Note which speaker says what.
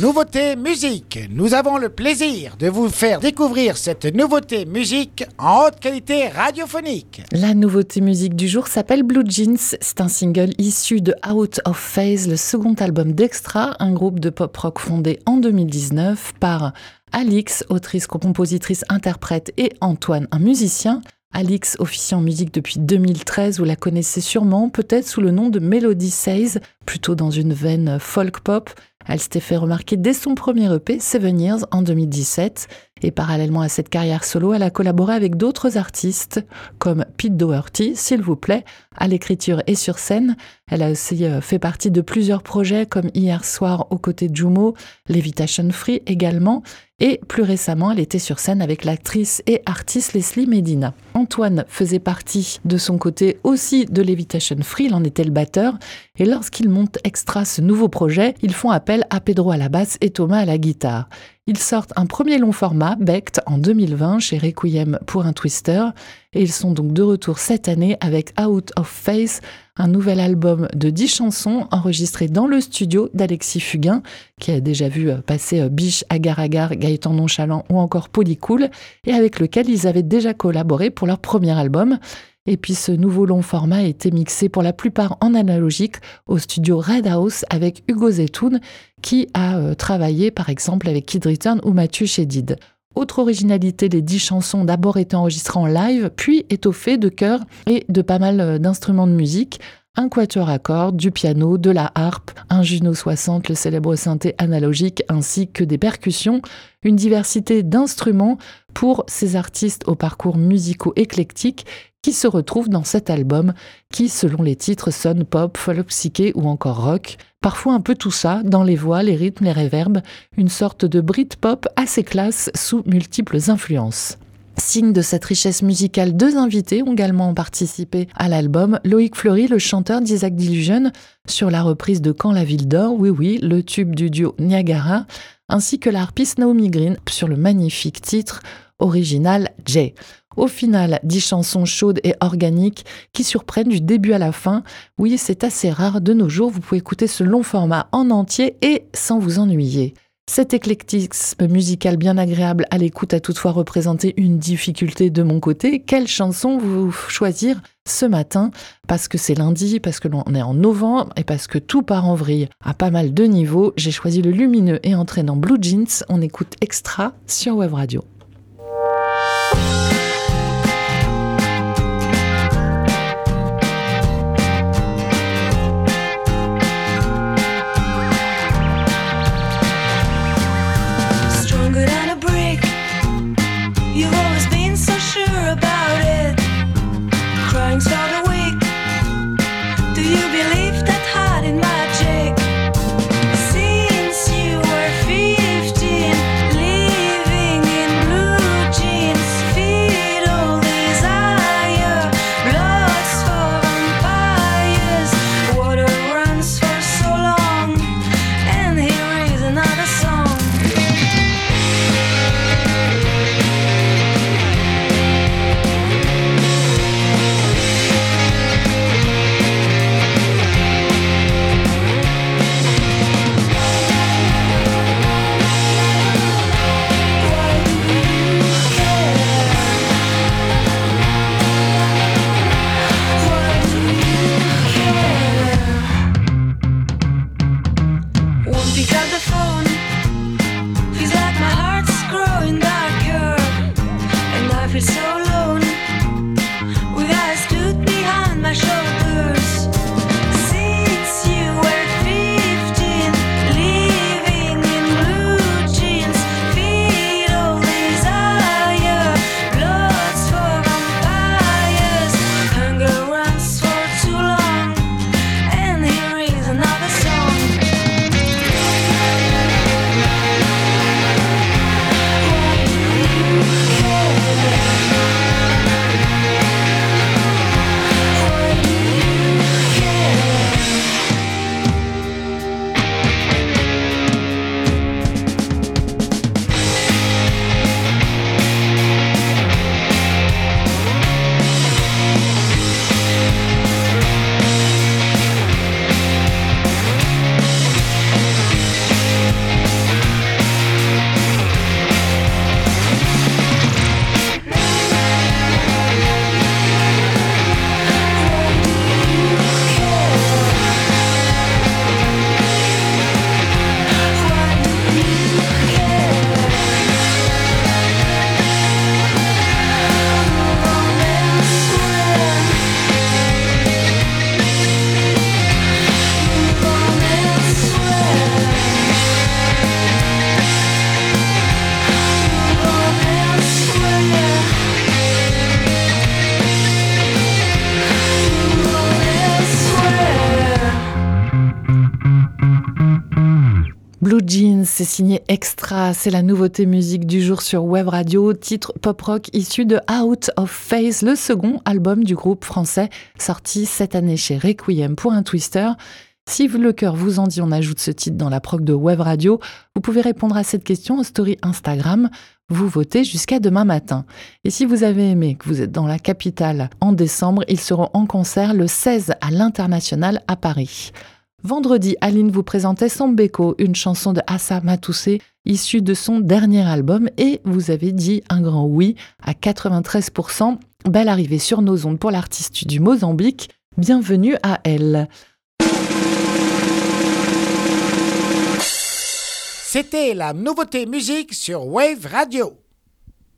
Speaker 1: Nouveauté musique. Nous avons le plaisir de vous faire découvrir cette nouveauté musique en haute qualité radiophonique.
Speaker 2: La nouveauté musique du jour s'appelle Blue Jeans. C'est un single issu de Out of Phase, le second album d'Extra, un groupe de pop rock fondé en 2019 par Alix, autrice, compositrice, interprète et Antoine, un musicien. Alix officie en musique depuis 2013, vous la connaissez sûrement, peut-être sous le nom de Melody Says, plutôt dans une veine folk pop. Elle s'était fait remarquer dès son premier EP, Seven Years, en 2017. Et parallèlement à cette carrière solo, elle a collaboré avec d'autres artistes, comme Pete Doherty, s'il vous plaît, à l'écriture et sur scène. Elle a aussi euh, fait partie de plusieurs projets, comme Hier soir aux côtés de Jumo, Levitation Free également. Et plus récemment, elle était sur scène avec l'actrice et artiste Leslie Medina. Antoine faisait partie de son côté aussi de Levitation Free, il en était le batteur. Et lorsqu'il monte extra ce nouveau projet, ils font appel à Pedro à la basse et Thomas à la guitare. Ils sortent un premier long format, Becht, en 2020 chez Requiem pour un Twister, et ils sont donc de retour cette année avec Out of Face, un nouvel album de 10 chansons enregistrées dans le studio d'Alexis Fugain, qui a déjà vu euh, passer euh, Biche, Agar Agar, Gaëtan Nonchalant ou encore Polycool, et avec lequel ils avaient déjà collaboré pour leur premier album. Et puis ce nouveau long format a été mixé pour la plupart en analogique au studio Red House avec Hugo Zetoun qui a euh, travaillé par exemple avec Kid Return ou Mathieu Chédid. Autre originalité, les dix chansons d'abord été enregistrées en live, puis étoffées de chœurs et de pas mal euh, d'instruments de musique. Un quatuor à cordes, du piano, de la harpe, un Juno 60, le célèbre synthé analogique, ainsi que des percussions, une diversité d'instruments pour ces artistes aux parcours musicaux éclectiques qui se retrouvent dans cet album qui, selon les titres, sonne pop, folk psyché ou encore rock. Parfois un peu tout ça, dans les voix, les rythmes, les réverbes, une sorte de Brit-pop assez classe sous multiples influences. Signe de cette richesse musicale, deux invités ont également participé à l'album. Loïc Fleury, le chanteur d'Isaac Dilusion, sur la reprise de Quand la ville dort, oui oui, le tube du duo Niagara, ainsi que l'harpiste Naomi Green sur le magnifique titre original Jay. Au final, dix chansons chaudes et organiques qui surprennent du début à la fin. Oui, c'est assez rare de nos jours, vous pouvez écouter ce long format en entier et sans vous ennuyer. Cet éclectisme musical bien agréable à l'écoute a toutefois représenté une difficulté de mon côté. Quelle chanson vous choisir ce matin? Parce que c'est lundi, parce que l'on est en novembre et parce que tout part en vrille à pas mal de niveaux, j'ai choisi le lumineux et entraînant Blue Jeans. On écoute extra sur Web Radio.
Speaker 3: life is
Speaker 2: so Jeans, c'est signé Extra, c'est la nouveauté musique du jour sur Web Radio, titre pop rock issu de Out of Phase, le second album du groupe français sorti cette année chez Requiem pour un Twister. Si le cœur vous en dit, on ajoute ce titre dans la prog de Web Radio. Vous pouvez répondre à cette question en story Instagram. Vous votez jusqu'à demain matin. Et si vous avez aimé que vous êtes dans la capitale en décembre, ils seront en concert le 16 à l'International à Paris. Vendredi, Aline vous présentait Sambeko, une chanson de Assa Matoussé issue de son dernier album et vous avez dit un grand oui à 93%. Belle arrivée sur nos ondes pour l'artiste du Mozambique. Bienvenue à elle.
Speaker 1: C'était la nouveauté musique sur Wave Radio.